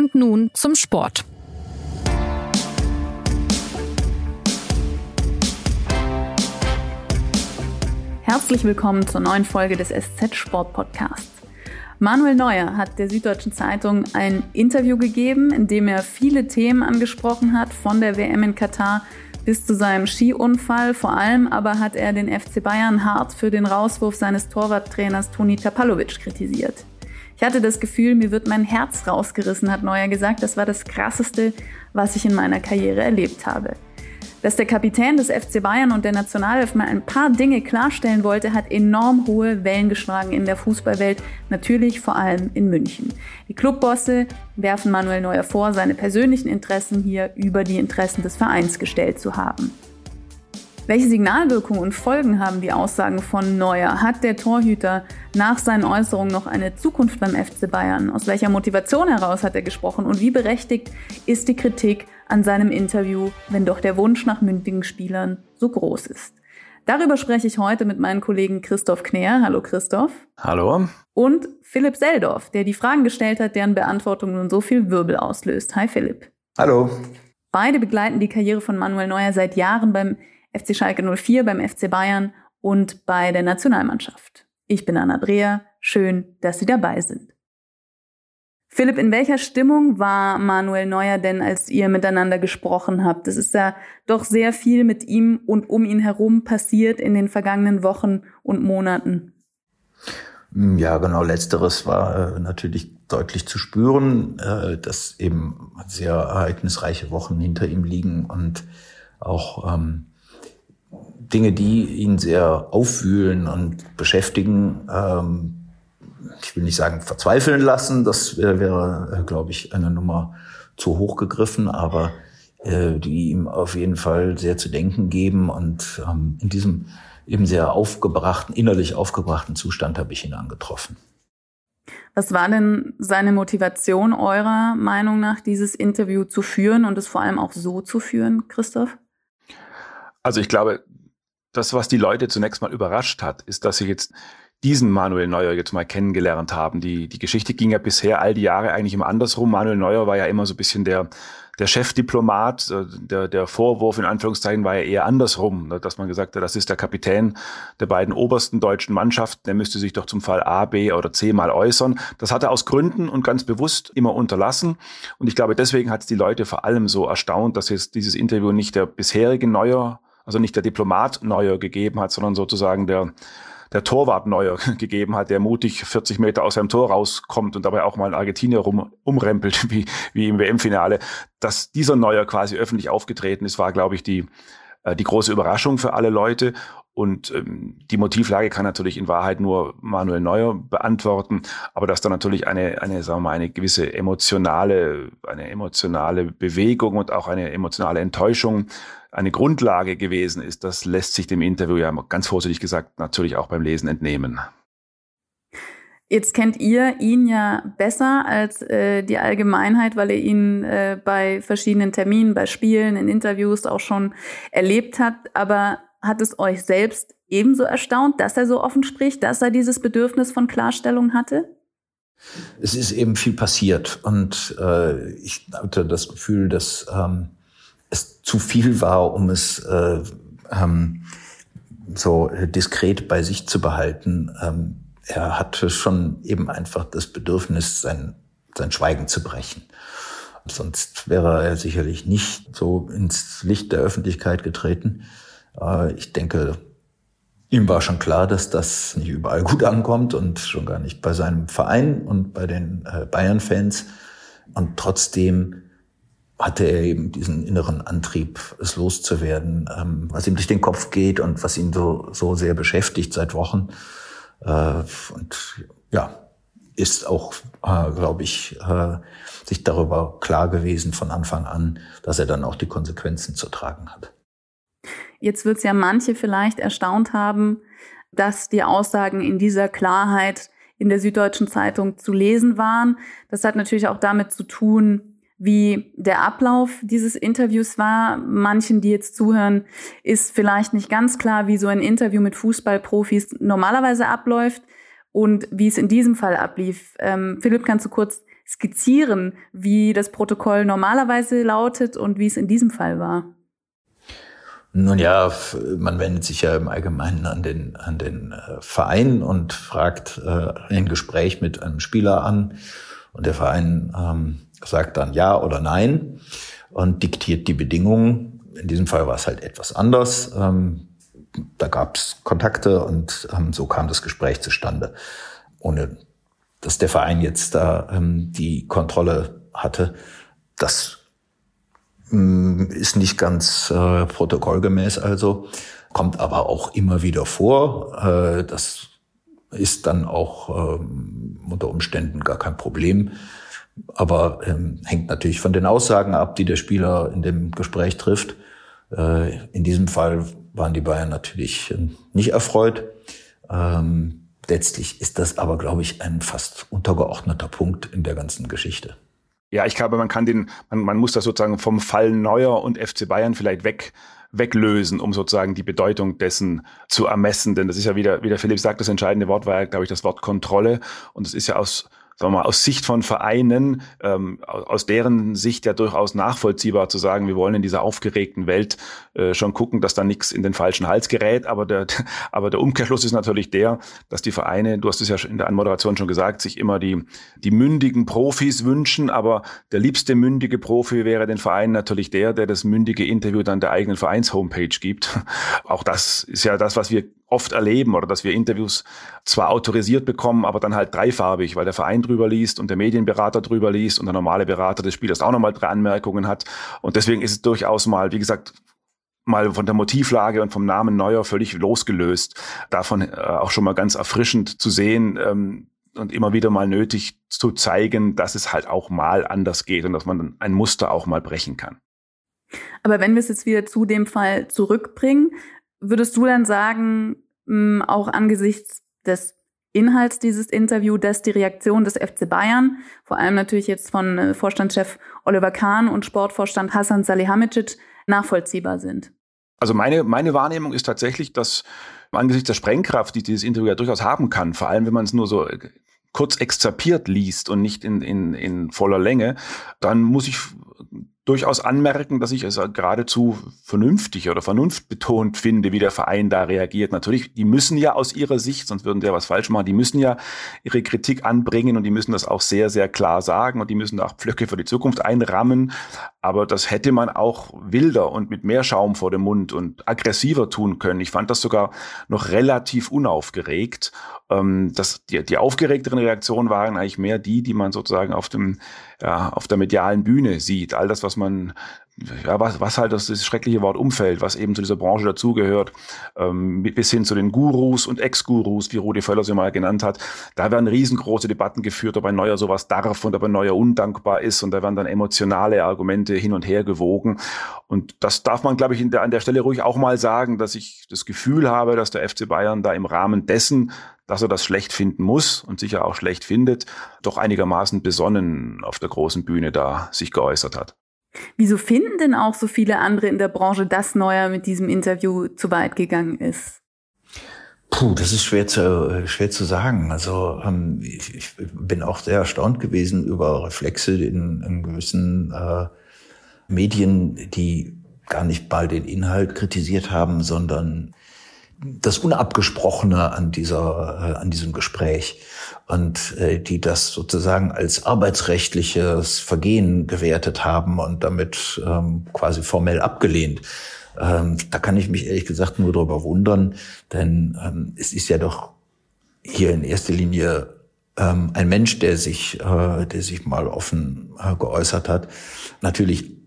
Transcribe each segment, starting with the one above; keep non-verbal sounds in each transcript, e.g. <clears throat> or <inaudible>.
Und nun zum Sport. Herzlich willkommen zur neuen Folge des SZ Sport Podcasts. Manuel Neuer hat der Süddeutschen Zeitung ein Interview gegeben, in dem er viele Themen angesprochen hat, von der WM in Katar bis zu seinem Skiunfall. Vor allem aber hat er den FC Bayern hart für den Rauswurf seines Torwarttrainers Toni Tapalovic kritisiert. Ich hatte das Gefühl, mir wird mein Herz rausgerissen, hat Neuer gesagt. Das war das Krasseste, was ich in meiner Karriere erlebt habe. Dass der Kapitän des FC Bayern und der Nationalelf mal ein paar Dinge klarstellen wollte, hat enorm hohe Wellen geschlagen in der Fußballwelt, natürlich vor allem in München. Die Clubbosse werfen Manuel Neuer vor, seine persönlichen Interessen hier über die Interessen des Vereins gestellt zu haben. Welche Signalwirkung und Folgen haben die Aussagen von Neuer? Hat der Torhüter nach seinen Äußerungen noch eine Zukunft beim FC Bayern? Aus welcher Motivation heraus hat er gesprochen? Und wie berechtigt ist die Kritik an seinem Interview, wenn doch der Wunsch nach mündigen Spielern so groß ist? Darüber spreche ich heute mit meinen Kollegen Christoph Kner. Hallo Christoph. Hallo. Und Philipp Seldorf, der die Fragen gestellt hat, deren Beantwortung nun so viel Wirbel auslöst. Hi Philipp. Hallo. Beide begleiten die Karriere von Manuel Neuer seit Jahren beim FC Schalke 04, beim FC Bayern und bei der Nationalmannschaft. Ich bin Anna Dreher. Schön, dass Sie dabei sind. Philipp, in welcher Stimmung war Manuel Neuer denn, als ihr miteinander gesprochen habt? Es ist ja doch sehr viel mit ihm und um ihn herum passiert in den vergangenen Wochen und Monaten. Ja, genau, letzteres war äh, natürlich deutlich zu spüren, äh, dass eben sehr ereignisreiche Wochen hinter ihm liegen und auch ähm, Dinge, die ihn sehr aufwühlen und beschäftigen, ähm, ich will nicht sagen verzweifeln lassen, das wäre, äh, glaube ich, eine Nummer zu hoch gegriffen, aber äh, die ihm auf jeden Fall sehr zu denken geben. Und ähm, in diesem eben sehr aufgebrachten, innerlich aufgebrachten Zustand habe ich ihn angetroffen. Was war denn seine Motivation eurer Meinung nach, dieses Interview zu führen und es vor allem auch so zu führen, Christoph? Also ich glaube, das, was die Leute zunächst mal überrascht hat, ist, dass sie jetzt diesen Manuel Neuer jetzt mal kennengelernt haben. Die, die Geschichte ging ja bisher all die Jahre eigentlich immer andersrum. Manuel Neuer war ja immer so ein bisschen der, der Chefdiplomat. Äh, der, der Vorwurf in Anführungszeichen war ja eher andersrum, ne, dass man gesagt hat, das ist der Kapitän der beiden obersten deutschen Mannschaften. Der müsste sich doch zum Fall A, B oder C mal äußern. Das hat er aus Gründen und ganz bewusst immer unterlassen. Und ich glaube, deswegen hat es die Leute vor allem so erstaunt, dass jetzt dieses Interview nicht der bisherige Neuer also nicht der Diplomat Neuer gegeben hat, sondern sozusagen der, der Torwart Neuer <laughs> gegeben hat, der mutig 40 Meter aus seinem Tor rauskommt und dabei auch mal in Argentinier rum, umrempelt, <laughs> wie, wie im WM-Finale. Dass dieser Neuer quasi öffentlich aufgetreten ist, war, glaube ich, die, äh, die große Überraschung für alle Leute. Und ähm, die Motivlage kann natürlich in Wahrheit nur Manuel Neuer beantworten, aber dass da natürlich eine, eine, sagen wir mal, eine gewisse emotionale, eine emotionale Bewegung und auch eine emotionale Enttäuschung eine Grundlage gewesen ist, das lässt sich dem Interview ja ganz vorsichtig gesagt natürlich auch beim Lesen entnehmen. Jetzt kennt ihr ihn ja besser als äh, die Allgemeinheit, weil ihr ihn äh, bei verschiedenen Terminen, bei Spielen, in Interviews auch schon erlebt habt. Aber hat es euch selbst ebenso erstaunt, dass er so offen spricht, dass er dieses Bedürfnis von Klarstellung hatte? Es ist eben viel passiert und äh, ich hatte das Gefühl, dass ähm, es zu viel war, um es äh, ähm, so diskret bei sich zu behalten. Ähm, er hatte schon eben einfach das Bedürfnis, sein, sein Schweigen zu brechen. Sonst wäre er sicherlich nicht so ins Licht der Öffentlichkeit getreten. Ich denke, ihm war schon klar, dass das nicht überall gut ankommt und schon gar nicht bei seinem Verein und bei den äh, Bayern-Fans. Und trotzdem hatte er eben diesen inneren Antrieb, es loszuwerden, ähm, was ihm durch den Kopf geht und was ihn so, so sehr beschäftigt seit Wochen. Äh, und ja, ist auch, äh, glaube ich, äh, sich darüber klar gewesen von Anfang an, dass er dann auch die Konsequenzen zu tragen hat. Jetzt wird es ja manche vielleicht erstaunt haben, dass die Aussagen in dieser Klarheit in der Süddeutschen Zeitung zu lesen waren. Das hat natürlich auch damit zu tun, wie der Ablauf dieses Interviews war. Manchen, die jetzt zuhören, ist vielleicht nicht ganz klar, wie so ein Interview mit Fußballprofis normalerweise abläuft und wie es in diesem Fall ablief. Ähm, Philipp, kannst du kurz skizzieren, wie das Protokoll normalerweise lautet und wie es in diesem Fall war? Nun ja, man wendet sich ja im Allgemeinen an den, an den äh, Verein und fragt äh, ein Gespräch mit einem Spieler an. Und der Verein ähm, sagt dann ja oder nein und diktiert die Bedingungen. In diesem Fall war es halt etwas anders. Ähm, da gab es Kontakte und ähm, so kam das Gespräch zustande, ohne dass der Verein jetzt da ähm, die Kontrolle hatte. Das ähm, ist nicht ganz äh, protokollgemäß also, kommt aber auch immer wieder vor. Äh, das ist dann auch unter Umständen gar kein Problem. Aber ähm, hängt natürlich von den Aussagen ab, die der Spieler in dem Gespräch trifft. Äh, in diesem Fall waren die Bayern natürlich äh, nicht erfreut. Ähm, letztlich ist das aber, glaube ich, ein fast untergeordneter Punkt in der ganzen Geschichte. Ja, ich glaube, man kann den, man, man muss das sozusagen vom Fall Neuer und FC Bayern vielleicht weg weglösen, um sozusagen die Bedeutung dessen zu ermessen. Denn das ist ja wieder, wie der Philipp sagt, das entscheidende Wort war ja, glaube ich, das Wort Kontrolle. Und es ist ja aus sagen wir mal, aus Sicht von Vereinen, ähm, aus deren Sicht ja durchaus nachvollziehbar zu sagen, wir wollen in dieser aufgeregten Welt äh, schon gucken, dass da nichts in den falschen Hals gerät. Aber der, <laughs> aber der Umkehrschluss ist natürlich der, dass die Vereine, du hast es ja in der Anmoderation schon gesagt, sich immer die, die mündigen Profis wünschen. Aber der liebste mündige Profi wäre den Vereinen natürlich der, der das mündige Interview dann der eigenen Vereins-Homepage gibt. <laughs> Auch das ist ja das, was wir oft erleben oder dass wir Interviews zwar autorisiert bekommen, aber dann halt dreifarbig, weil der Verein drüber liest und der Medienberater drüber liest und der normale Berater des Spielers auch nochmal drei Anmerkungen hat. Und deswegen ist es durchaus mal, wie gesagt, mal von der Motivlage und vom Namen Neuer völlig losgelöst. Davon äh, auch schon mal ganz erfrischend zu sehen ähm, und immer wieder mal nötig zu zeigen, dass es halt auch mal anders geht und dass man ein Muster auch mal brechen kann. Aber wenn wir es jetzt wieder zu dem Fall zurückbringen, Würdest du dann sagen, mh, auch angesichts des Inhalts dieses Interviews, dass die Reaktion des FC Bayern, vor allem natürlich jetzt von äh, Vorstandschef Oliver Kahn und Sportvorstand Hassan Salihamidzic, nachvollziehbar sind? Also meine, meine Wahrnehmung ist tatsächlich, dass angesichts der Sprengkraft, die dieses Interview ja durchaus haben kann, vor allem wenn man es nur so äh, kurz exzerpiert liest und nicht in, in, in voller Länge, dann muss ich durchaus anmerken, dass ich es geradezu vernünftig oder vernunftbetont finde, wie der Verein da reagiert. Natürlich, die müssen ja aus ihrer Sicht, sonst würden die ja was falsch machen, die müssen ja ihre Kritik anbringen und die müssen das auch sehr, sehr klar sagen und die müssen da auch Pflöcke für die Zukunft einrammen. Aber das hätte man auch wilder und mit mehr Schaum vor dem Mund und aggressiver tun können. Ich fand das sogar noch relativ unaufgeregt. Ähm, das, die, die aufgeregteren Reaktionen waren eigentlich mehr die, die man sozusagen auf dem ja, auf der medialen Bühne sieht. All das, was man, ja, was, was halt das, das schreckliche Wort Umfeld, was eben zu dieser Branche dazugehört, ähm, bis hin zu den Gurus und Ex-Gurus, wie Rudi Völler sie mal genannt hat. Da werden riesengroße Debatten geführt, ob ein Neuer sowas darf und ob ein Neuer undankbar ist und da werden dann emotionale Argumente hin und her gewogen. Und das darf man, glaube ich, der, an der Stelle ruhig auch mal sagen, dass ich das Gefühl habe, dass der FC Bayern da im Rahmen dessen, dass er das schlecht finden muss und sicher auch schlecht findet, doch einigermaßen besonnen auf der großen Bühne da sich geäußert hat. Wieso finden denn auch so viele andere in der Branche, dass Neuer mit diesem Interview zu weit gegangen ist? Puh, das ist schwer zu, schwer zu sagen. Also ähm, ich, ich bin auch sehr erstaunt gewesen über Reflexe in, in gewissen äh, Medien, die gar nicht mal den Inhalt kritisiert haben, sondern das Unabgesprochene an dieser, äh, an diesem Gespräch und äh, die das sozusagen als arbeitsrechtliches Vergehen gewertet haben und damit ähm, quasi formell abgelehnt. Ähm, da kann ich mich ehrlich gesagt nur darüber wundern, denn ähm, es ist ja doch hier in erster Linie ähm, ein Mensch, der sich, äh, der sich mal offen äh, geäußert hat. Natürlich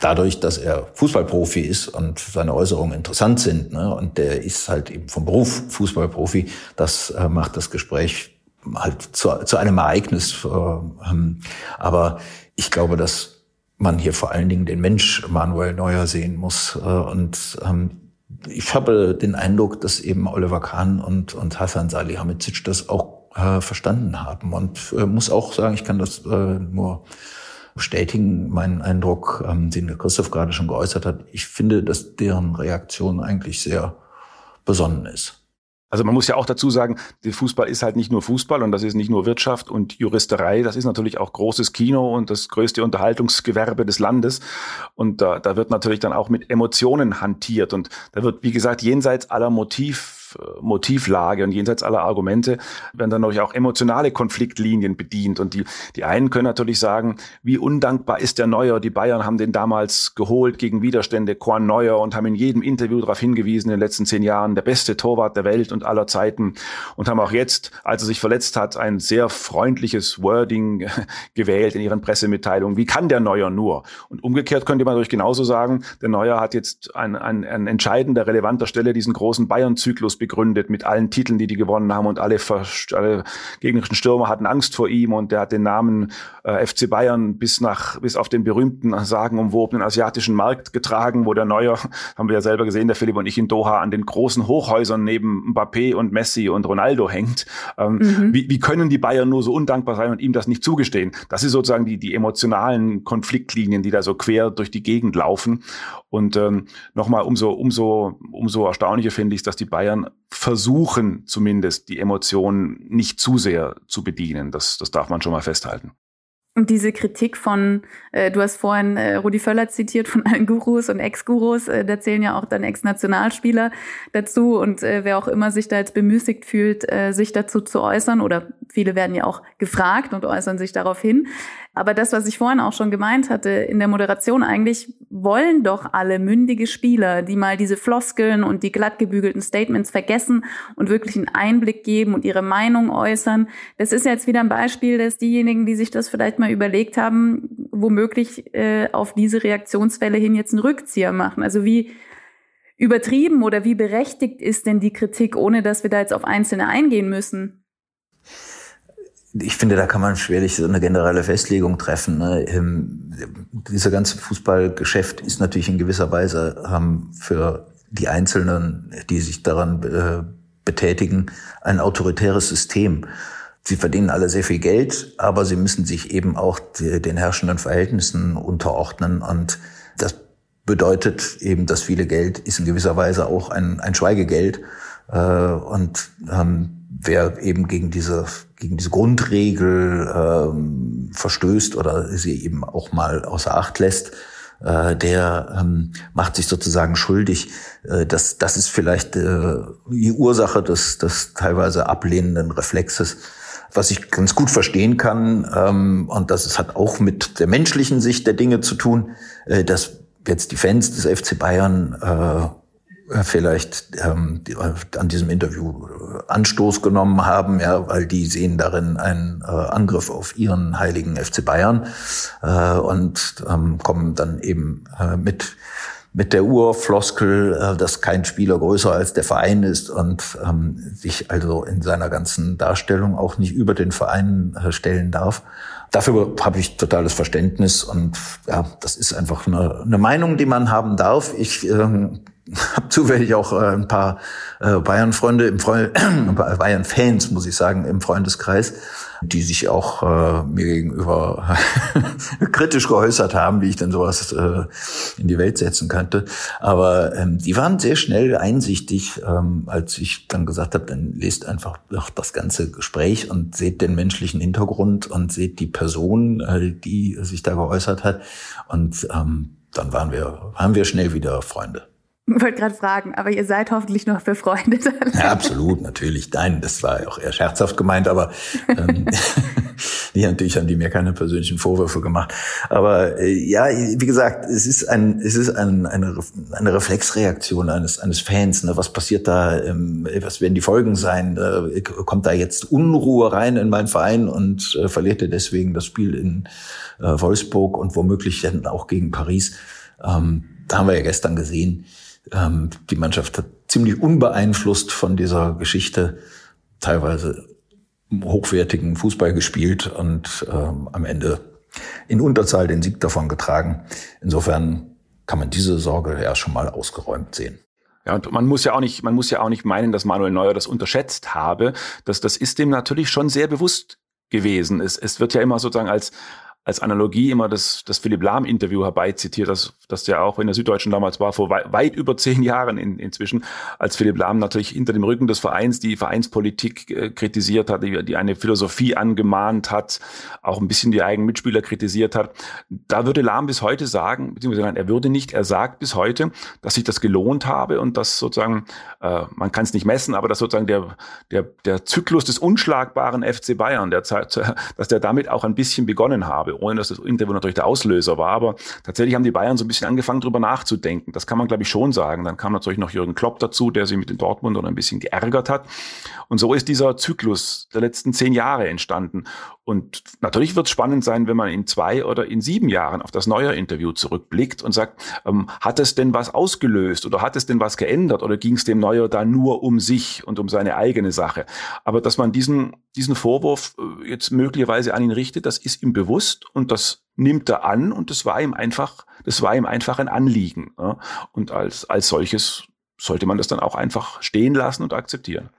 dadurch, dass er Fußballprofi ist und seine Äußerungen interessant sind, ne, und der ist halt eben vom Beruf Fußballprofi, das äh, macht das Gespräch halt zu, zu einem Ereignis. Äh, ähm, aber ich glaube, dass man hier vor allen Dingen den Mensch Manuel Neuer sehen muss. Äh, und ähm, ich habe den Eindruck, dass eben Oliver Kahn und, und Hassan Salihamidzic das auch äh, verstanden haben. Und äh, muss auch sagen, ich kann das äh, nur bestätigen meinen Eindruck, ähm, den der Christoph gerade schon geäußert hat. Ich finde, dass deren Reaktion eigentlich sehr besonnen ist. Also man muss ja auch dazu sagen, der Fußball ist halt nicht nur Fußball und das ist nicht nur Wirtschaft und Juristerei, das ist natürlich auch großes Kino und das größte Unterhaltungsgewerbe des Landes. Und da, da wird natürlich dann auch mit Emotionen hantiert und da wird, wie gesagt, jenseits aller Motiv Motivlage und jenseits aller Argumente werden dann natürlich auch emotionale Konfliktlinien bedient. Und die, die einen können natürlich sagen, wie undankbar ist der Neuer? Die Bayern haben den damals geholt gegen Widerstände, Korn Neuer, und haben in jedem Interview darauf hingewiesen, in den letzten zehn Jahren der beste Torwart der Welt und aller Zeiten. Und haben auch jetzt, als er sich verletzt hat, ein sehr freundliches Wording <laughs> gewählt in ihren Pressemitteilungen. Wie kann der Neuer nur? Und umgekehrt könnte man natürlich genauso sagen, der Neuer hat jetzt an, an, an entscheidender, relevanter Stelle diesen großen Bayern-Zyklus begründet mit allen Titeln, die die gewonnen haben und alle, alle gegnerischen Stürmer hatten Angst vor ihm und der hat den Namen äh, FC Bayern bis nach bis auf den berühmten sagenumwobenen asiatischen Markt getragen, wo der Neuer, <laughs> haben wir ja selber gesehen, der Philipp und ich in Doha an den großen Hochhäusern neben Mbappé und Messi und Ronaldo hängt. Ähm, mhm. wie, wie können die Bayern nur so undankbar sein und ihm das nicht zugestehen? Das ist sozusagen die die emotionalen Konfliktlinien, die da so quer durch die Gegend laufen. Und ähm, nochmal umso umso umso erstaunlicher finde ich, dass die Bayern versuchen zumindest die Emotionen nicht zu sehr zu bedienen. Das, das darf man schon mal festhalten. Und diese Kritik von, äh, du hast vorhin äh, Rudi Völler zitiert, von allen Gurus und Ex-Gurus, äh, da zählen ja auch dann Ex-Nationalspieler dazu und äh, wer auch immer sich da jetzt bemüßigt fühlt, äh, sich dazu zu äußern oder viele werden ja auch gefragt und äußern sich darauf hin. Aber das, was ich vorhin auch schon gemeint hatte in der Moderation, eigentlich wollen doch alle mündige Spieler, die mal diese Floskeln und die glatt gebügelten Statements vergessen und wirklich einen Einblick geben und ihre Meinung äußern. Das ist jetzt wieder ein Beispiel, dass diejenigen, die sich das vielleicht mal überlegt haben, womöglich äh, auf diese Reaktionswelle hin jetzt einen Rückzieher machen. Also wie übertrieben oder wie berechtigt ist denn die Kritik, ohne dass wir da jetzt auf Einzelne eingehen müssen? Ich finde, da kann man schwerlich so eine generelle Festlegung treffen. Ne? Ähm, dieser ganze Fußballgeschäft ist natürlich in gewisser Weise ähm, für die Einzelnen, die sich daran äh, betätigen, ein autoritäres System. Sie verdienen alle sehr viel Geld, aber sie müssen sich eben auch den herrschenden Verhältnissen unterordnen. Und das bedeutet eben, dass viele Geld ist in gewisser Weise auch ein, ein Schweigegeld. Äh, und ähm, wer eben gegen diese, gegen diese Grundregel ähm, verstößt oder sie eben auch mal außer Acht lässt, äh, der ähm, macht sich sozusagen schuldig. Äh, das, das ist vielleicht äh, die Ursache des, des teilweise ablehnenden Reflexes. Was ich ganz gut verstehen kann, ähm, und das hat auch mit der menschlichen Sicht der Dinge zu tun, äh, dass jetzt die Fans des FC Bayern äh, vielleicht ähm, die, äh, an diesem Interview äh, Anstoß genommen haben, ja, weil die sehen darin einen äh, Angriff auf ihren heiligen FC Bayern äh, und ähm, kommen dann eben äh, mit mit der Urfloskel, äh, dass kein Spieler größer als der Verein ist und ähm, sich also in seiner ganzen Darstellung auch nicht über den Verein äh, stellen darf. Dafür habe ich totales Verständnis und ja, das ist einfach eine, eine Meinung, die man haben darf. Ich ähm, habe zufällig auch äh, ein paar äh, Bayern-Freunde im Freund <clears throat> Bayern-Fans, muss ich sagen, im Freundeskreis, die sich auch äh, mir gegenüber <laughs> kritisch geäußert haben, wie ich denn sowas äh, in die Welt setzen könnte. Aber ähm, die waren sehr schnell einsichtig, ähm, als ich dann gesagt habe, dann lest einfach doch das ganze Gespräch und seht den menschlichen Hintergrund und seht die Person, äh, die sich da geäußert hat. Und ähm, dann waren wir, waren wir schnell wieder Freunde. Ich wollte gerade fragen, aber ihr seid hoffentlich noch befreundet. <laughs> Ja, absolut, natürlich. Nein, das war auch eher scherzhaft gemeint, aber ähm, <laughs> die natürlich haben die mir keine persönlichen Vorwürfe gemacht. Aber äh, ja, wie gesagt, es ist ein, es ist ein, eine, eine Reflexreaktion eines eines Fans. Ne? Was passiert da? Ähm, was werden die Folgen sein? Äh, kommt da jetzt Unruhe rein in meinen Verein und äh, verliert er deswegen das Spiel in äh, Wolfsburg und womöglich dann auch gegen Paris? Ähm, da haben wir ja gestern gesehen ähm, die Mannschaft hat ziemlich unbeeinflusst von dieser Geschichte teilweise hochwertigen Fußball gespielt und ähm, am Ende in Unterzahl den Sieg davon getragen. Insofern kann man diese Sorge ja schon mal ausgeräumt sehen. Ja, und man muss ja auch nicht, man muss ja auch nicht meinen, dass Manuel Neuer das unterschätzt habe. Das, das ist dem natürlich schon sehr bewusst gewesen. Es, es wird ja immer sozusagen als als Analogie immer das, das Philipp Lahm-Interview herbeizitiert, das, das ja auch in der Süddeutschen damals war, vor wei weit über zehn Jahren in, inzwischen, als Philipp Lahm natürlich hinter dem Rücken des Vereins die Vereinspolitik äh, kritisiert hat, die, die eine Philosophie angemahnt hat, auch ein bisschen die eigenen Mitspieler kritisiert hat. Da würde Lahm bis heute sagen, beziehungsweise er würde nicht, er sagt bis heute, dass sich das gelohnt habe und dass sozusagen, äh, man kann es nicht messen, aber dass sozusagen der, der, der Zyklus des unschlagbaren FC Bayern, der, <laughs> dass der damit auch ein bisschen begonnen habe ohne dass das Interview natürlich der Auslöser war. Aber tatsächlich haben die Bayern so ein bisschen angefangen, drüber nachzudenken. Das kann man, glaube ich, schon sagen. Dann kam natürlich noch Jürgen Klopp dazu, der sich mit den Dortmundern ein bisschen geärgert hat. Und so ist dieser Zyklus der letzten zehn Jahre entstanden. Und natürlich wird es spannend sein, wenn man in zwei oder in sieben Jahren auf das neue Interview zurückblickt und sagt, ähm, hat es denn was ausgelöst oder hat es denn was geändert oder ging es dem Neuer da nur um sich und um seine eigene Sache? Aber dass man diesen, diesen Vorwurf äh, jetzt möglicherweise an ihn richtet, das ist ihm bewusst und das nimmt er an und das war ihm einfach, das war ihm einfach ein Anliegen. Ja? Und als, als solches sollte man das dann auch einfach stehen lassen und akzeptieren.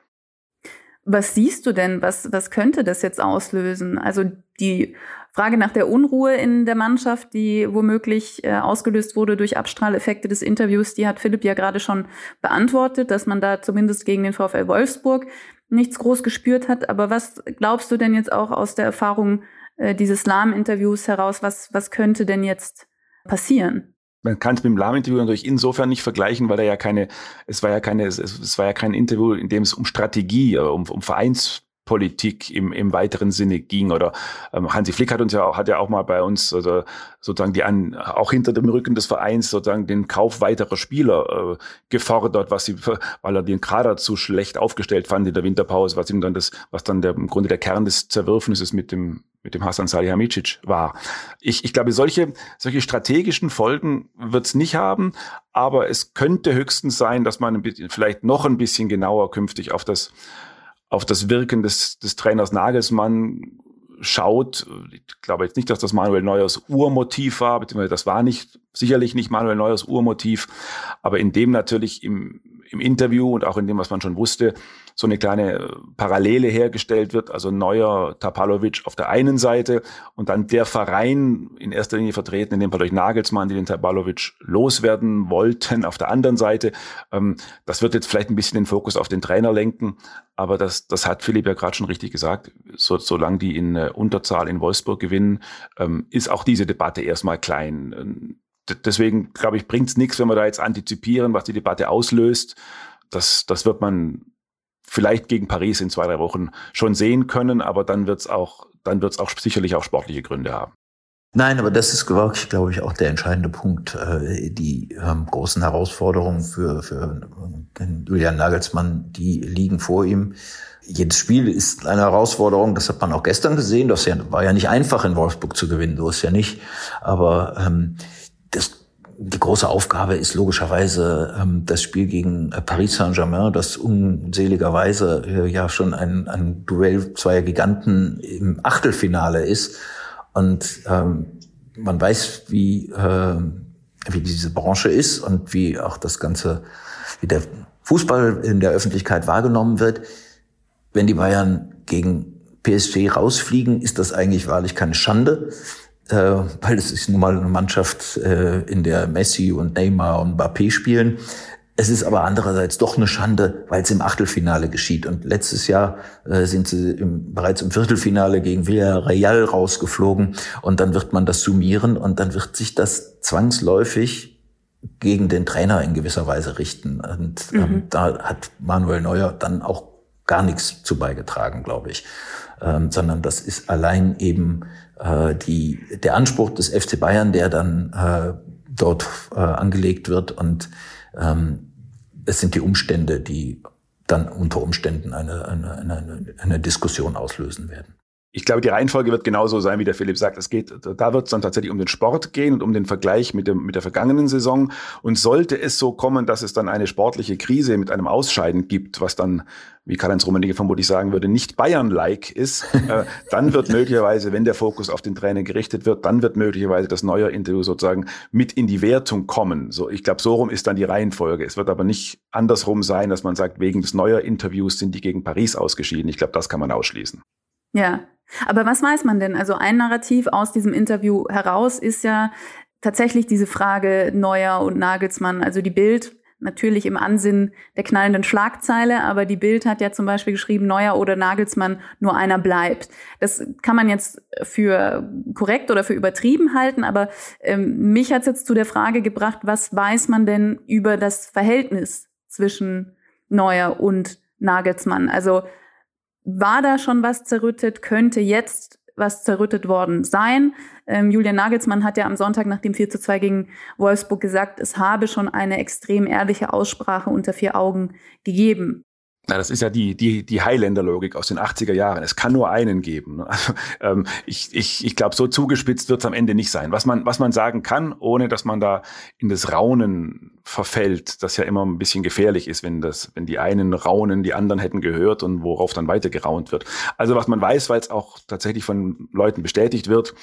Was siehst du denn? Was, was könnte das jetzt auslösen? Also die Frage nach der Unruhe in der Mannschaft, die womöglich äh, ausgelöst wurde durch Abstrahleffekte des Interviews, die hat Philipp ja gerade schon beantwortet, dass man da zumindest gegen den VfL Wolfsburg nichts groß gespürt hat. Aber was glaubst du denn jetzt auch aus der Erfahrung äh, dieses Lahm-Interviews heraus? Was, was könnte denn jetzt passieren? man kann es mit dem Lahm-Interview natürlich insofern nicht vergleichen, weil er ja keine, es war ja keine, es, es war ja kein Interview, in dem es um Strategie, äh, um, um Vereins Politik im, im weiteren Sinne ging. Oder ähm, Hansi Flick hat uns ja auch, hat ja auch mal bei uns also sozusagen die an, auch hinter dem Rücken des Vereins sozusagen den Kauf weiterer Spieler äh, gefordert, was sie, <laughs> weil er den Kader zu schlecht aufgestellt fand in der Winterpause, was ihm dann das, was dann der, im Grunde der Kern des Zerwürfnisses mit dem mit dem Hasan Salihamidzic war. Ich, ich glaube, solche, solche strategischen Folgen wird es nicht haben, aber es könnte höchstens sein, dass man ein bisschen, vielleicht noch ein bisschen genauer künftig auf das auf das Wirken des, des Trainers Nagelsmann schaut, ich glaube jetzt nicht, dass das Manuel Neuers Urmotiv war, beziehungsweise das war nicht, sicherlich nicht Manuel Neuers Urmotiv, aber in dem natürlich im, im Interview und auch in dem, was man schon wusste, so eine kleine äh, Parallele hergestellt wird, also neuer Tapalovic auf der einen Seite und dann der Verein in erster Linie vertreten, in dem Fall durch Nagelsmann, die den Tapalovic loswerden wollten, auf der anderen Seite. Ähm, das wird jetzt vielleicht ein bisschen den Fokus auf den Trainer lenken, aber das, das hat Philipp ja gerade schon richtig gesagt. So, solange die in äh, Unterzahl in Wolfsburg gewinnen, ähm, ist auch diese Debatte erstmal klein. Ähm, deswegen, glaube ich, bringt es nichts, wenn wir da jetzt antizipieren, was die Debatte auslöst. Das, das wird man vielleicht gegen Paris in zwei, drei Wochen schon sehen können, aber dann wird es auch, dann wird es auch sicherlich auch sportliche Gründe haben. Nein, aber das ist wirklich, glaube ich, auch der entscheidende Punkt. Äh, die ähm, großen Herausforderungen für, für den Julian Nagelsmann, die liegen vor ihm. Jedes Spiel ist eine Herausforderung, das hat man auch gestern gesehen. Das war ja nicht einfach, in Wolfsburg zu gewinnen, so ist ja nicht. Aber ähm, das die große Aufgabe ist logischerweise ähm, das Spiel gegen äh, Paris Saint-Germain, das unseligerweise äh, ja schon ein, ein Duell zweier Giganten im Achtelfinale ist. Und ähm, man weiß, wie, äh, wie diese Branche ist und wie auch das Ganze, wie der Fußball in der Öffentlichkeit wahrgenommen wird. Wenn die Bayern gegen PSG rausfliegen, ist das eigentlich wahrlich keine Schande weil es ist nun mal eine Mannschaft, äh, in der Messi und Neymar und Mbappé spielen. Es ist aber andererseits doch eine Schande, weil es im Achtelfinale geschieht. Und letztes Jahr äh, sind sie im, bereits im Viertelfinale gegen Villarreal rausgeflogen. Und dann wird man das summieren und dann wird sich das zwangsläufig gegen den Trainer in gewisser Weise richten. Und ähm, mhm. da hat Manuel Neuer dann auch gar nichts zu beigetragen, glaube ich. Ähm, sondern das ist allein eben äh, die, der Anspruch des FC Bayern, der dann äh, dort äh, angelegt wird. Und ähm, es sind die Umstände, die dann unter Umständen eine, eine, eine, eine Diskussion auslösen werden ich glaube, die Reihenfolge wird genauso sein, wie der Philipp sagt. Es geht, da wird es dann tatsächlich um den Sport gehen und um den Vergleich mit, dem, mit der vergangenen Saison. Und sollte es so kommen, dass es dann eine sportliche Krise mit einem Ausscheiden gibt, was dann, wie Karl-Heinz Rummenigge vermutlich sagen würde, nicht Bayern-like ist, <laughs> äh, dann wird möglicherweise, wenn der Fokus auf den Trainer gerichtet wird, dann wird möglicherweise das neue Interview sozusagen mit in die Wertung kommen. So, ich glaube, so rum ist dann die Reihenfolge. Es wird aber nicht andersrum sein, dass man sagt, wegen des neuen Interviews sind die gegen Paris ausgeschieden. Ich glaube, das kann man ausschließen. Ja, Aber was weiß man denn? Also ein Narrativ aus diesem Interview heraus ist ja tatsächlich diese Frage Neuer und Nagelsmann. Also die Bild natürlich im Ansinn der knallenden Schlagzeile, aber die Bild hat ja zum Beispiel geschrieben, Neuer oder Nagelsmann, nur einer bleibt. Das kann man jetzt für korrekt oder für übertrieben halten, aber ähm, mich hat es jetzt zu der Frage gebracht, was weiß man denn über das Verhältnis zwischen Neuer und Nagelsmann? Also war da schon was zerrüttet? Könnte jetzt was zerrüttet worden sein? Ähm, Julian Nagelsmann hat ja am Sonntag nach dem 4 zu 2 gegen Wolfsburg gesagt, es habe schon eine extrem ehrliche Aussprache unter vier Augen gegeben. Na, das ist ja die, die, die Highlander-Logik aus den 80er Jahren. Es kann nur einen geben. <laughs> Also, ähm, ich ich, ich glaube, so zugespitzt wird es am Ende nicht sein. Was man, was man sagen kann, ohne dass man da in das Raunen verfällt, das ja immer ein bisschen gefährlich ist, wenn, das, wenn die einen raunen, die anderen hätten gehört und worauf dann weiter geraunt wird. Also was man weiß, weil es auch tatsächlich von Leuten bestätigt wird,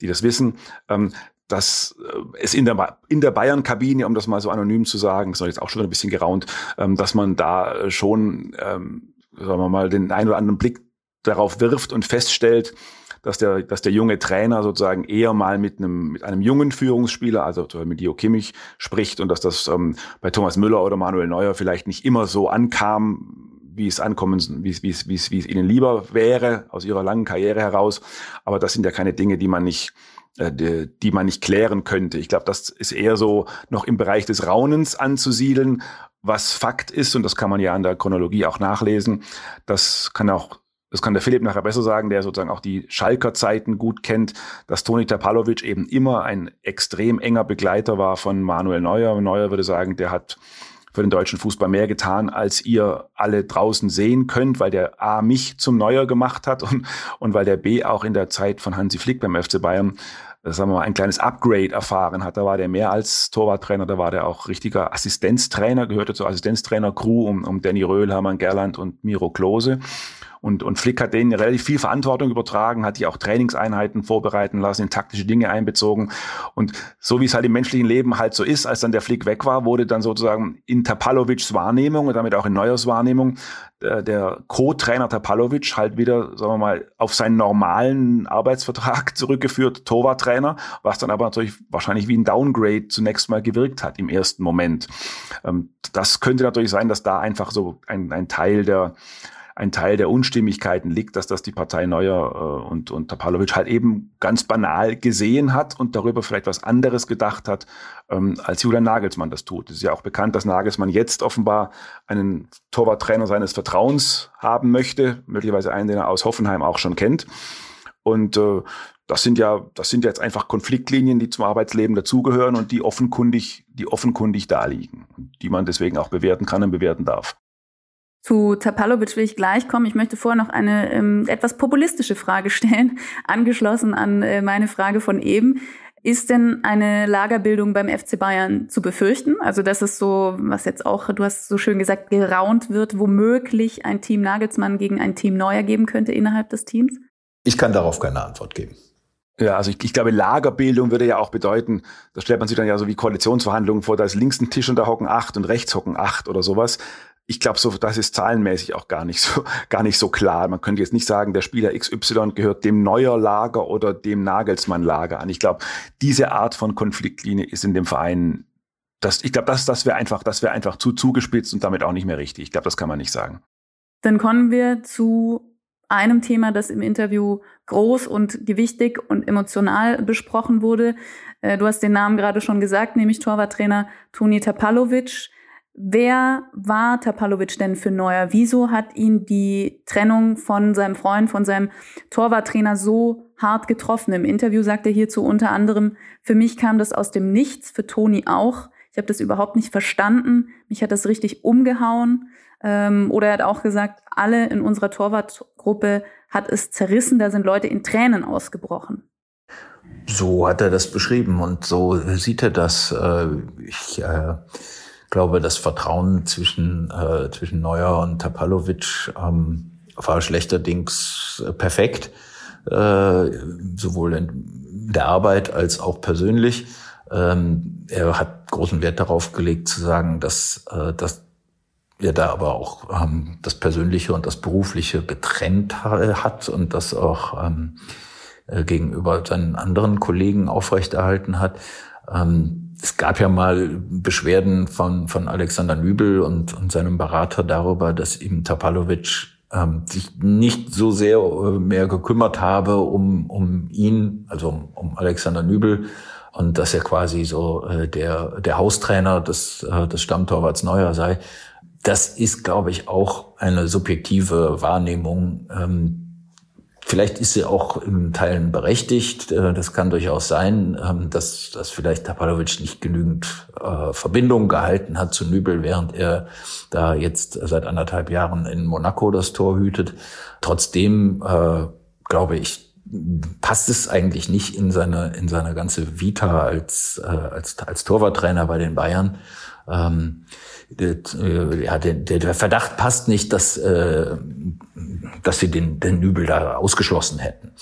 die das wissen, ähm, dass äh, es in der, in der Bayern-Kabine, um das mal so anonym zu sagen, ist jetzt auch schon ein bisschen geraunt, ähm, dass man da äh, schon, ähm, sagen wir mal, den einen oder anderen Blick darauf wirft und feststellt, dass der, dass der junge Trainer sozusagen eher mal mit einem, mit einem jungen Führungsspieler, also mit Dio Kimmich, spricht und dass das ähm, bei Thomas Müller oder Manuel Neuer vielleicht nicht immer so ankam, wie es ankommen, wie es, wie es, wie es, wie es ihnen lieber wäre aus ihrer langen Karriere heraus. Aber das sind ja keine Dinge, die man nicht die, die man nicht klären könnte. Ich glaube, das ist eher so noch im Bereich des Raunens anzusiedeln. Was Fakt ist, und das kann man ja an der Chronologie auch nachlesen, das kann auch das kann der Philipp nachher besser sagen, der sozusagen auch die Schalker Zeiten gut kennt, dass Toni Tapalovic eben immer ein extrem enger Begleiter war von Manuel Neuer. Neuer würde sagen, der hat für den deutschen Fußball mehr getan, als ihr alle draußen sehen könnt, weil der A mich zum Neuer gemacht hat und, und weil der B auch in der Zeit von Hansi Flick beim FC Bayern sagen wir mal, ein kleines Upgrade erfahren hat. Da war der mehr als Torwarttrainer, da war der auch richtiger Assistenztrainer, gehörte zur Assistenztrainer-Crew um, um Danny Röhl, Hermann Gerland und Miro Klose. Und, und Flick hat denen relativ viel Verantwortung übertragen, hat die auch Trainingseinheiten vorbereiten lassen, in taktische Dinge einbezogen. Und so wie es halt im menschlichen Leben halt so ist, als dann der Flick weg war, wurde dann sozusagen in Tapalovics Wahrnehmung und damit auch in Neuers Wahrnehmung der, der Co-Trainer Tapalovic halt wieder, sagen wir mal, auf seinen normalen Arbeitsvertrag <laughs> zurückgeführt, Torwarttrainer, was dann aber natürlich wahrscheinlich wie ein Downgrade zunächst mal gewirkt hat im ersten Moment. Ähm, das könnte natürlich sein, dass da einfach so ein, ein Teil der ein Teil der Unstimmigkeiten liegt, dass das die Partei Neuer äh, und, und Tapalovic halt eben ganz banal gesehen hat und darüber vielleicht was anderes gedacht hat, ähm, als Julian Nagelsmann das tut. Es ist ja auch bekannt, dass Nagelsmann jetzt offenbar einen Torwarttrainer seines Vertrauens haben möchte, möglicherweise einen, den er aus Hoffenheim auch schon kennt. Und äh, das sind ja, das sind jetzt einfach Konfliktlinien, die zum Arbeitsleben dazugehören und die offenkundig, die offenkundig da liegen, die man deswegen auch bewerten kann und bewerten darf. Zu Tapalovic will ich gleich kommen. Ich möchte vorher noch eine ähm, etwas populistische Frage stellen, <laughs> angeschlossen an äh, meine Frage von eben. Ist denn eine Lagerbildung beim FC Bayern zu befürchten? Also, dass es so, was jetzt auch, du hast so schön gesagt, geraunt wird, womöglich ein Team Nagelsmann gegen ein Team Neuer geben könnte innerhalb des Teams? Ich kann darauf keine Antwort geben. Ja, also ich, ich glaube, Lagerbildung würde ja auch bedeuten, da stellt man sich dann ja so wie Koalitionsverhandlungen vor, da ist links ein Tisch und da hocken acht und rechts hocken acht oder sowas ich glaube, so, das ist zahlenmäßig auch gar nicht so, <laughs> gar nicht so klar. Man könnte jetzt nicht sagen, der Spieler XY gehört dem Neuer Lager oder dem Nagelsmann Lager an. Ich glaube, diese Art von Konfliktlinie ist in dem Verein, das, ich glaube, das, das wäre einfach, das wäre einfach zu zugespitzt und damit auch nicht mehr richtig. Ich glaube, das kann man nicht sagen. Dann kommen wir zu einem Thema, das im Interview groß und gewichtig und emotional besprochen wurde. Äh, du hast den Namen gerade schon gesagt, nämlich Torwarttrainer Toni Tapalovic. Wer war Tapalovic denn für Neuer? Wieso hat ihn die Trennung von seinem Freund, von seinem Torwarttrainer so hart getroffen? Im Interview sagt er hierzu unter anderem, für mich kam das aus dem Nichts, für Toni auch. Ich habe das überhaupt nicht verstanden. Mich hat das richtig umgehauen. Ähm, oder er hat auch gesagt, alle in unserer Torwartgruppe hat es zerrissen, da sind Leute in Tränen ausgebrochen. So hat er das beschrieben und so sieht er das. Äh, ich äh glaube, das Vertrauen zwischen, äh, zwischen Neuer und Tapalovic ähm, war schlechterdings äh, perfekt, äh, sowohl in der Arbeit als auch persönlich. Ähm, er hat großen Wert darauf gelegt zu sagen, dass, äh, dass er da aber auch ähm, das Persönliche und das Berufliche getrennt hat und das auch ähm, äh, gegenüber seinen anderen Kollegen aufrechterhalten hat. Ähm, es gab ja mal Beschwerden von, von Alexander Nübel und, und seinem Berater darüber, dass ihm Tapalovic ähm, sich nicht so sehr äh, mehr gekümmert habe um, um ihn, also um Alexander Nübel, und dass er quasi so äh, der, der Haustrainer des, äh, des Stammtorwarts Neuer sei. Das ist, glaube ich, auch eine subjektive Wahrnehmung. Ähm, Vielleicht ist sie auch in Teilen berechtigt. Äh, das kann durchaus sein, ähm, dass, dass vielleicht Tapalovic nicht genügend äh, Verbindung gehalten hat zu Nübel, während er da jetzt seit anderthalb Jahren in Monaco das Tor hütet. Trotzdem äh, glaube ich, passt es eigentlich nicht in seine in seine ganze Vita als als als Torwarttrainer bei den Bayern. Ähm, äh, ja, der, der Verdacht passt nicht, dass, äh, dass sie den, den Nübel da ausgeschlossen hätten.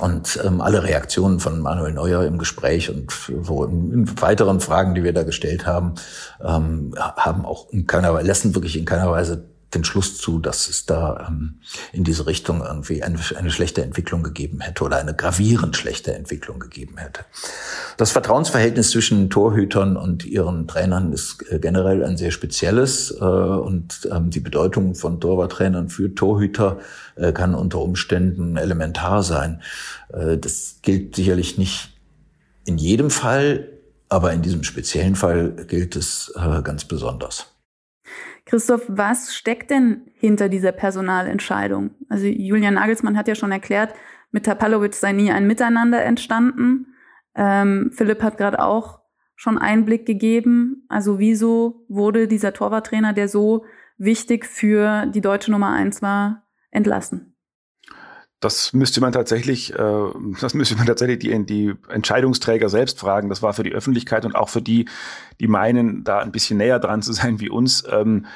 Und ähm, alle Reaktionen von Manuel Neuer im Gespräch und wo in, in weiteren Fragen, die wir da gestellt haben, ähm, haben auch in keiner Weise, lassen wirklich in keiner Weise den Schluss zu, dass es da ähm, in diese Richtung irgendwie eine, eine schlechte Entwicklung gegeben hätte oder eine gravierend schlechte Entwicklung gegeben hätte. Das Vertrauensverhältnis zwischen Torhütern und ihren Trainern ist äh, generell ein sehr spezielles äh, und ähm, die Bedeutung von Torwarttrainern für Torhüter äh, kann unter Umständen elementar sein. Äh, das gilt sicherlich nicht in jedem Fall, aber in diesem speziellen Fall gilt es äh, ganz besonders. Christoph, was steckt denn hinter dieser Personalentscheidung? Also Julian Nagelsmann hat ja schon erklärt, mit Tapalovic sei nie ein Miteinander entstanden. Ähm, Philipp hat gerade auch schon Einblick gegeben. Also wieso wurde dieser Torwarttrainer, der so wichtig für die deutsche Nummer eins war, entlassen? Das müsste man tatsächlich, äh, das müsste man tatsächlich die, die Entscheidungsträger selbst fragen. Das war für die Öffentlichkeit und auch für die, die meinen, da ein bisschen näher dran zu sein wie uns, ähm,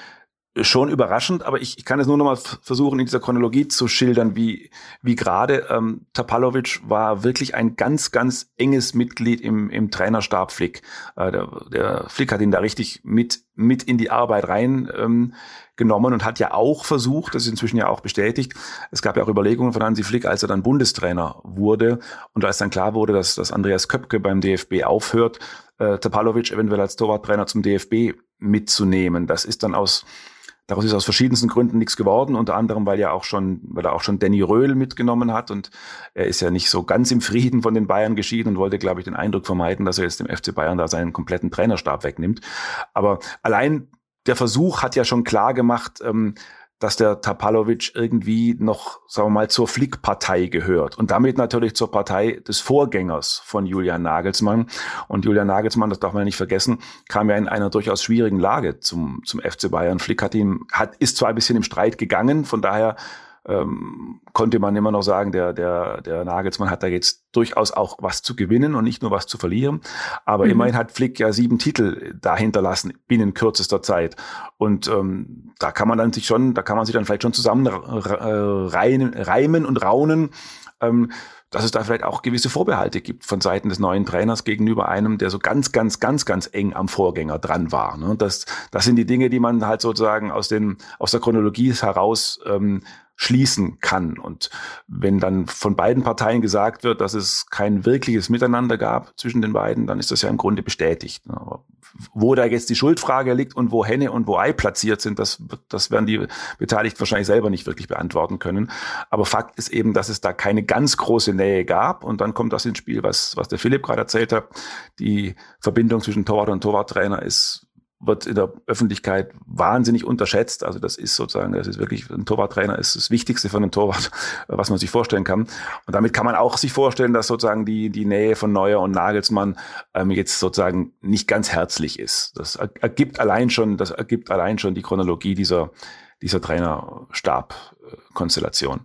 schon überraschend, aber ich, ich kann es nur noch mal versuchen, in dieser Chronologie zu schildern, wie, wie gerade ähm, Tapalovic war wirklich ein ganz, ganz enges Mitglied im, im Trainerstab Flick. Äh, der, der Flick hat ihn da richtig mit, mit in die Arbeit rein ähm, genommen und hat ja auch versucht, das ist inzwischen ja auch bestätigt, es gab ja auch Überlegungen von Hansi Flick, als er dann Bundestrainer wurde und als dann klar wurde, dass, dass Andreas Köpke beim DFB aufhört, äh, Tapalovic eventuell als Torwarttrainer zum DFB mitzunehmen. Das ist dann aus Daraus ist aus verschiedensten Gründen nichts geworden, unter anderem, weil ja auch schon, weil er auch schon Danny Röhl mitgenommen hat und er ist ja nicht so ganz im Frieden von den Bayern geschieden und wollte, glaube ich, den Eindruck vermeiden, dass er jetzt dem FC Bayern da seinen kompletten Trainerstab wegnimmt. Aber allein der Versuch hat ja schon klar gemacht, ähm, dass der Tapalovic irgendwie noch, sagen wir mal, zur Flick-Partei gehört und damit natürlich zur Partei des Vorgängers von Julian Nagelsmann. Und Julian Nagelsmann, das darf man nicht vergessen, kam ja in einer durchaus schwierigen Lage zum, zum FC Bayern. Flick hat ihm, hat, ist zwar ein bisschen im Streit gegangen, von daher ähm, konnte man immer noch sagen, der, der, der Nagelsmann hat da jetzt durchaus auch was zu gewinnen und nicht nur was zu verlieren. Aber mhm. immerhin hat Flick ja sieben Titel dahinter lassen binnen kürzester Zeit. Und ähm, da kann man dann sich schon, da kann man sich dann vielleicht schon zusammen äh, reimen und raunen. Ähm, dass es da vielleicht auch gewisse Vorbehalte gibt von Seiten des neuen Trainers gegenüber einem, der so ganz, ganz, ganz, ganz eng am Vorgänger dran war. Ne? Das, das sind die Dinge, die man halt sozusagen aus, den, aus der Chronologie heraus ähm, schließen kann. Und wenn dann von beiden Parteien gesagt wird, dass es kein wirkliches Miteinander gab zwischen den beiden, dann ist das ja im Grunde bestätigt. Aber wo da jetzt die Schuldfrage liegt und wo Henne und wo Ei platziert sind, das, das werden die Beteiligten wahrscheinlich selber nicht wirklich beantworten können. Aber Fakt ist eben, dass es da keine ganz große Nähe gab. Und dann kommt das ins Spiel, was, was der Philipp gerade erzählt hat. Die Verbindung zwischen Torwart und Torwarttrainer ist wird in der Öffentlichkeit wahnsinnig unterschätzt. Also das ist sozusagen, das ist wirklich, ein Torwarttrainer ist das Wichtigste von einem Torwart, <laughs> was man sich vorstellen kann. Und damit kann man auch sich vorstellen, dass sozusagen die, die Nähe von Neuer und Nagelsmann ähm, jetzt sozusagen nicht ganz herzlich ist. Das ergibt allein schon, das ergibt allein schon die Chronologie dieser, dieser Trainerstab-Konstellation.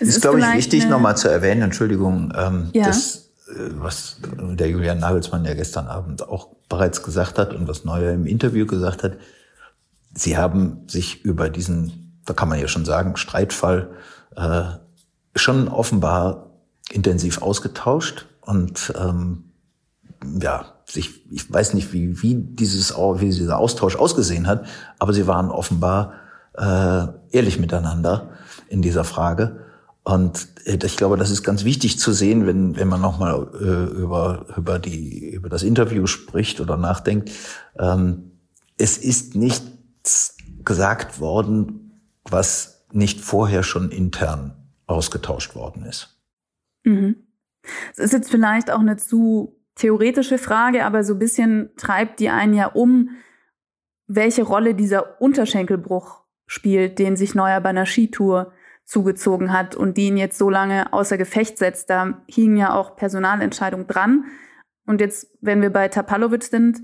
Es ist, ist glaube ich, wichtig, nochmal zu erwähnen, Entschuldigung, ähm, ja. dass was der Julian Nagelsmann ja gestern Abend auch bereits gesagt hat und was Neuer im Interview gesagt hat. Sie haben sich über diesen, da kann man ja schon sagen, Streitfall äh, schon offenbar intensiv ausgetauscht und ähm, ja, sich, ich weiß nicht, wie, wie, dieses, wie dieser Austausch ausgesehen hat, aber sie waren offenbar äh, ehrlich miteinander in dieser Frage. Und äh, ich glaube, das ist ganz wichtig zu sehen, wenn, wenn man nochmal äh, über, über, die, über das Interview spricht oder nachdenkt. Ähm, es ist nichts gesagt worden, was nicht vorher schon intern ausgetauscht worden ist. Mhm. Es ist jetzt vielleicht auch eine zu theoretische Frage, aber so ein bisschen treibt die einen ja um, welche Rolle dieser Unterschenkelbruch spielt, den sich Neuer bei einer Skitour zugezogen hat und die ihn jetzt so lange außer Gefecht setzt. Da hingen ja auch Personalentscheidungen dran. Und jetzt, wenn wir bei Tapalovic sind,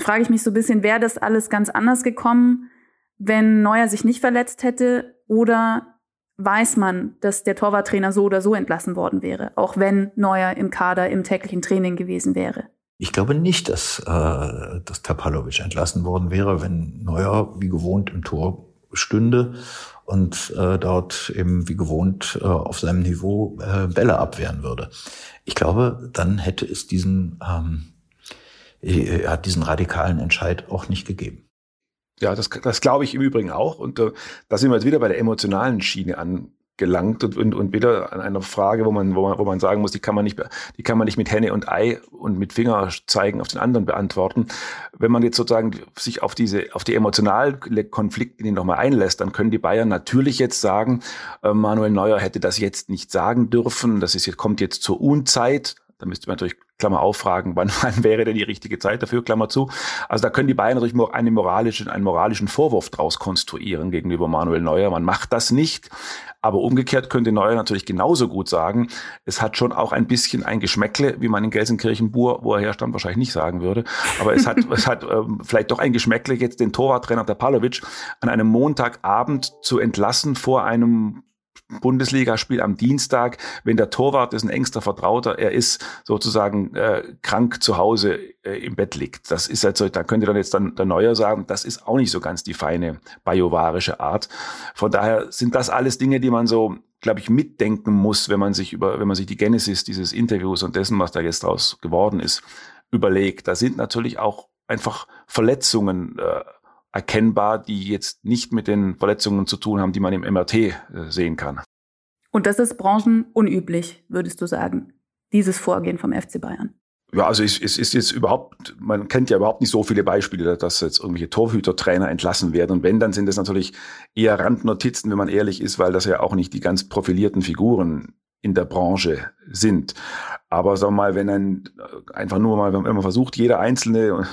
frage ich mich so ein bisschen, wäre das alles ganz anders gekommen, wenn Neuer sich nicht verletzt hätte oder weiß man, dass der Torwarttrainer so oder so entlassen worden wäre, auch wenn Neuer im Kader im täglichen Training gewesen wäre? Ich glaube nicht, dass, äh, dass Tapalovic entlassen worden wäre, wenn Neuer wie gewohnt im Tor stünde und äh, dort eben wie gewohnt äh, auf seinem Niveau äh, Bälle abwehren würde. Ich glaube, dann hätte es diesen, ähm, er hat diesen radikalen Entscheid auch nicht gegeben. Ja, das, das glaube ich im Übrigen auch. Und äh, da sind wir jetzt wieder bei der emotionalen Schiene an, gelangt und, und, und wieder an einer Frage, wo man, wo man, wo man sagen muss, die kann man nicht, die kann man nicht mit Henne und Ei und mit Finger zeigen auf den anderen beantworten. Wenn man jetzt sozusagen sich auf diese, auf die emotionalen Konflikte nochmal einlässt, dann können die Bayern natürlich jetzt sagen, äh, Manuel Neuer hätte das jetzt nicht sagen dürfen, das ist jetzt, kommt jetzt zur Unzeit. Da müsste man natürlich Klammer auffragen, wann, <laughs> wann wäre denn die richtige Zeit dafür, Klammer zu. Also da können die Bayern natürlich einen moralischen, einen moralischen Vorwurf draus konstruieren gegenüber Manuel Neuer. Man macht das nicht. Aber umgekehrt könnte Neuer natürlich genauso gut sagen, es hat schon auch ein bisschen ein Geschmäckle, wie man in Gelsenkirchen-Bur, wo er herstammt, wahrscheinlich nicht sagen würde. Aber es hat, <laughs> es hat ähm, vielleicht doch ein Geschmäckle, jetzt den Torwarttrainer der Palovic an einem Montagabend zu entlassen vor einem Bundesligaspiel am Dienstag, wenn der Torwart ist ein engster Vertrauter, er ist sozusagen äh, krank zu Hause äh, im Bett liegt. Das ist halt so, da könnte dann jetzt dann der Neuer sagen, das ist auch nicht so ganz die feine bajovarische Art. Von daher sind das alles Dinge, die man so glaube ich, mitdenken muss, wenn man sich über, wenn man sich die Genesis dieses Interviews und dessen, was da jetzt draus geworden ist, überlegt. Da sind natürlich auch einfach Verletzungen äh, erkennbar, die jetzt nicht mit den Verletzungen zu tun haben, die man im MRT äh, sehen kann. Und das ist branchenunüblich, würdest du sagen, dieses Vorgehen vom FC Bayern? Ja, also es, es ist jetzt überhaupt, man kennt ja überhaupt nicht so viele Beispiele, dass jetzt irgendwelche Torhütertrainer entlassen werden. Und wenn, dann sind es natürlich eher Randnotizen, wenn man ehrlich ist, weil das ja auch nicht die ganz profilierten Figuren in der Branche sind. Aber sag mal, wenn ein einfach nur mal, wenn man versucht, jeder Einzelne,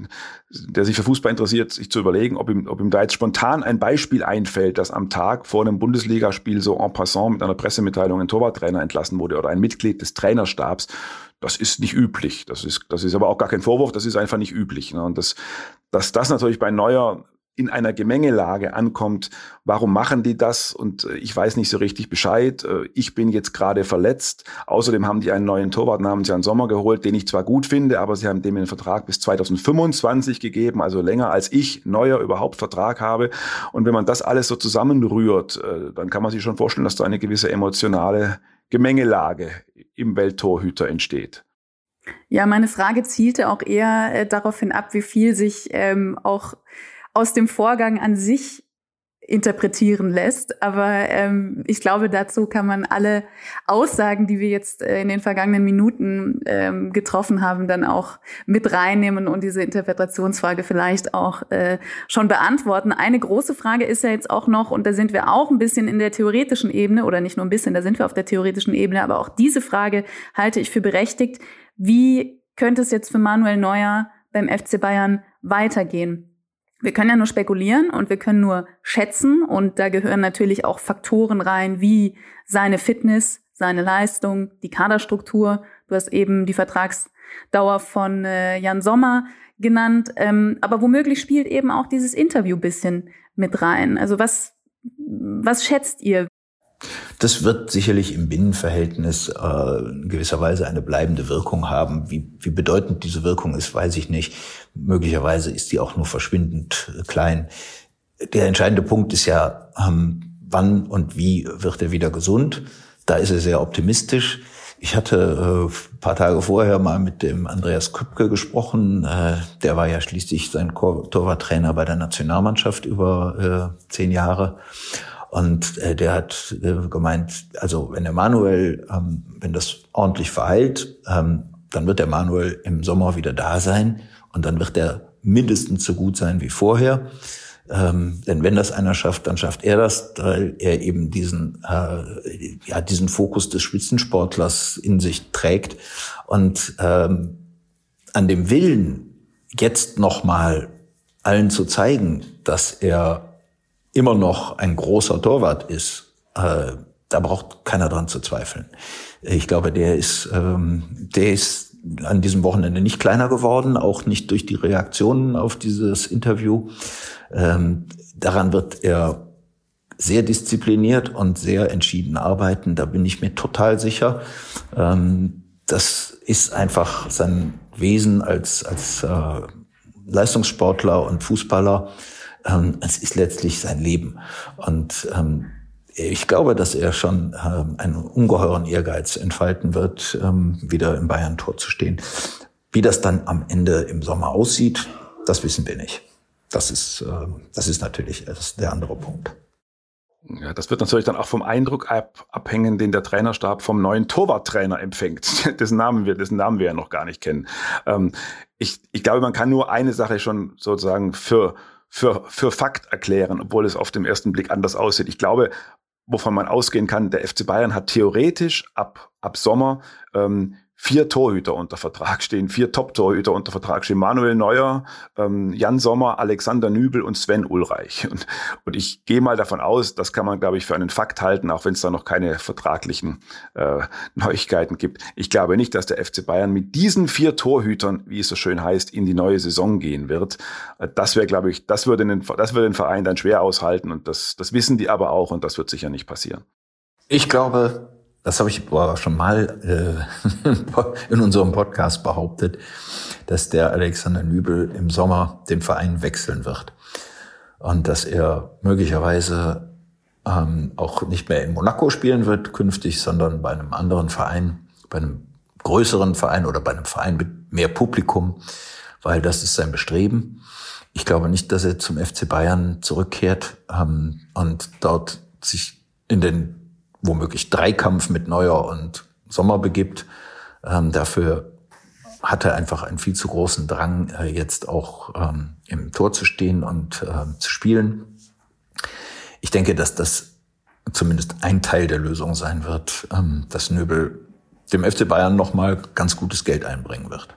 <laughs> der sich für Fußball interessiert, sich zu überlegen, ob ihm, ob ihm da jetzt spontan ein Beispiel einfällt, dass am Tag vor einem Bundesligaspiel so en passant mit einer Pressemitteilung ein Torwarttrainer entlassen wurde oder ein Mitglied des Trainerstabs, das ist nicht üblich. Das ist, das ist aber auch gar kein Vorwurf, das ist einfach nicht üblich. Ne? Und das, dass das natürlich bei Neuer in einer Gemengelage ankommt, warum machen die das? Und äh, ich weiß nicht so richtig Bescheid. Äh, ich bin jetzt gerade verletzt. Außerdem haben die einen neuen Torwart namens Jan Sommer geholt, den ich zwar gut finde, aber sie haben dem den Vertrag bis 2025 gegeben, also länger als ich neuer überhaupt Vertrag habe. Und wenn man das alles so zusammenrührt, äh, dann kann man sich schon vorstellen, dass da eine gewisse emotionale Gemengelage im Welttorhüter entsteht. Ja, meine Frage zielte auch eher äh, darauf hin ab, wie viel sich ähm, auch aus dem Vorgang an sich interpretieren lässt. Aber ähm, ich glaube, dazu kann man alle Aussagen, die wir jetzt äh, in den vergangenen Minuten ähm, getroffen haben, dann auch mit reinnehmen und diese Interpretationsfrage vielleicht auch äh, schon beantworten. Eine große Frage ist ja jetzt auch noch, und da sind wir auch ein bisschen in der theoretischen Ebene, oder nicht nur ein bisschen, da sind wir auf der theoretischen Ebene, aber auch diese Frage halte ich für berechtigt. Wie könnte es jetzt für Manuel Neuer beim FC Bayern weitergehen? Wir können ja nur spekulieren und wir können nur schätzen und da gehören natürlich auch Faktoren rein, wie seine Fitness, seine Leistung, die Kaderstruktur. Du hast eben die Vertragsdauer von äh, Jan Sommer genannt, ähm, aber womöglich spielt eben auch dieses Interview bisschen mit rein. Also was, was schätzt ihr? Das wird sicherlich im Binnenverhältnis äh, in gewisser Weise eine bleibende Wirkung haben. Wie, wie bedeutend diese Wirkung ist, weiß ich nicht. Möglicherweise ist die auch nur verschwindend äh, klein. Der entscheidende Punkt ist ja, ähm, wann und wie wird er wieder gesund? Da ist er sehr optimistisch. Ich hatte äh, paar Tage vorher mal mit dem Andreas Küpke gesprochen. Äh, der war ja schließlich sein Torwarttrainer bei der Nationalmannschaft über äh, zehn Jahre. Und äh, der hat äh, gemeint, also wenn der Manuel, ähm, wenn das ordentlich verheilt, ähm, dann wird der Manuel im Sommer wieder da sein und dann wird er mindestens so gut sein wie vorher. Ähm, denn wenn das einer schafft, dann schafft er das, weil er eben diesen, äh, ja, diesen Fokus des Spitzensportlers in sich trägt. Und ähm, an dem Willen, jetzt nochmal allen zu zeigen, dass er immer noch ein großer Torwart ist, äh, da braucht keiner dran zu zweifeln. Ich glaube, der ist, ähm, der ist an diesem Wochenende nicht kleiner geworden, auch nicht durch die Reaktionen auf dieses Interview. Ähm, daran wird er sehr diszipliniert und sehr entschieden arbeiten. Da bin ich mir total sicher. Ähm, das ist einfach sein Wesen als, als äh, Leistungssportler und Fußballer. Ähm, es ist letztlich sein Leben. Und ähm, ich glaube, dass er schon ähm, einen ungeheuren Ehrgeiz entfalten wird, ähm, wieder im Bayern-Tor zu stehen. Wie das dann am Ende im Sommer aussieht, das wissen wir nicht. Das ist, äh, das ist natürlich das ist der andere Punkt. Ja, das wird natürlich dann auch vom Eindruck ab, abhängen, den der Trainerstab vom neuen Torwarttrainer empfängt, <laughs> dessen Namen wir, dessen Namen wir ja noch gar nicht kennen. Ähm, ich, ich glaube, man kann nur eine Sache schon sozusagen für, für, für Fakt erklären, obwohl es auf den ersten Blick anders aussieht. Ich glaube, wovon man ausgehen kann, der FC Bayern hat theoretisch ab, ab Sommer ähm, vier Torhüter unter Vertrag stehen, vier Top-Torhüter unter Vertrag stehen. Manuel Neuer, ähm, Jan Sommer, Alexander Nübel und Sven Ulreich. <laughs> Und, und ich gehe mal davon aus, das kann man, glaube ich, für einen Fakt halten, auch wenn es da noch keine vertraglichen äh, Neuigkeiten gibt. Ich glaube nicht, dass der FC Bayern mit diesen vier Torhütern, wie es so schön heißt, in die neue Saison gehen wird. Äh, das wäre, glaube ich, das würde, den, das den Verein dann schwer aushalten und das, das wissen die aber auch und das wird sicher nicht passieren. Ich glaube, das habe ich schon mal äh, <laughs> in unserem Podcast behauptet, dass der Alexander Nübel im Sommer den Verein wechseln wird. Und dass er möglicherweise ähm, auch nicht mehr in Monaco spielen wird künftig, sondern bei einem anderen Verein, bei einem größeren Verein oder bei einem Verein mit mehr Publikum, weil das ist sein Bestreben. Ich glaube nicht, dass er zum FC Bayern zurückkehrt ähm, und dort sich in den womöglich Dreikampf mit Neuer und Sommer begibt. Ähm, dafür hat er einfach einen viel zu großen Drang, äh, jetzt auch ähm, im Tor zu stehen und äh, zu spielen. Ich denke, dass das zumindest ein Teil der Lösung sein wird, ähm, dass Nöbel dem FC Bayern nochmal ganz gutes Geld einbringen wird.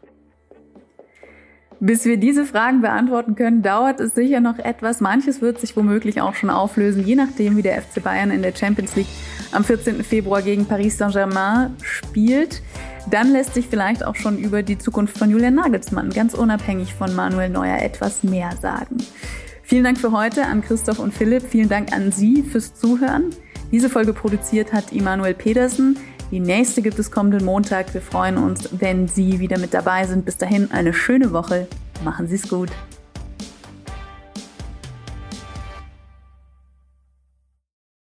Bis wir diese Fragen beantworten können, dauert es sicher noch etwas. Manches wird sich womöglich auch schon auflösen, je nachdem, wie der FC Bayern in der Champions League am 14. Februar gegen Paris Saint-Germain spielt. Dann lässt sich vielleicht auch schon über die Zukunft von Julian Nagelsmann, ganz unabhängig von Manuel Neuer, etwas mehr sagen. Vielen Dank für heute an Christoph und Philipp. Vielen Dank an Sie fürs Zuhören. Diese Folge produziert hat Immanuel Pedersen. Die nächste gibt es kommenden Montag. Wir freuen uns, wenn Sie wieder mit dabei sind. Bis dahin eine schöne Woche. Machen Sie es gut.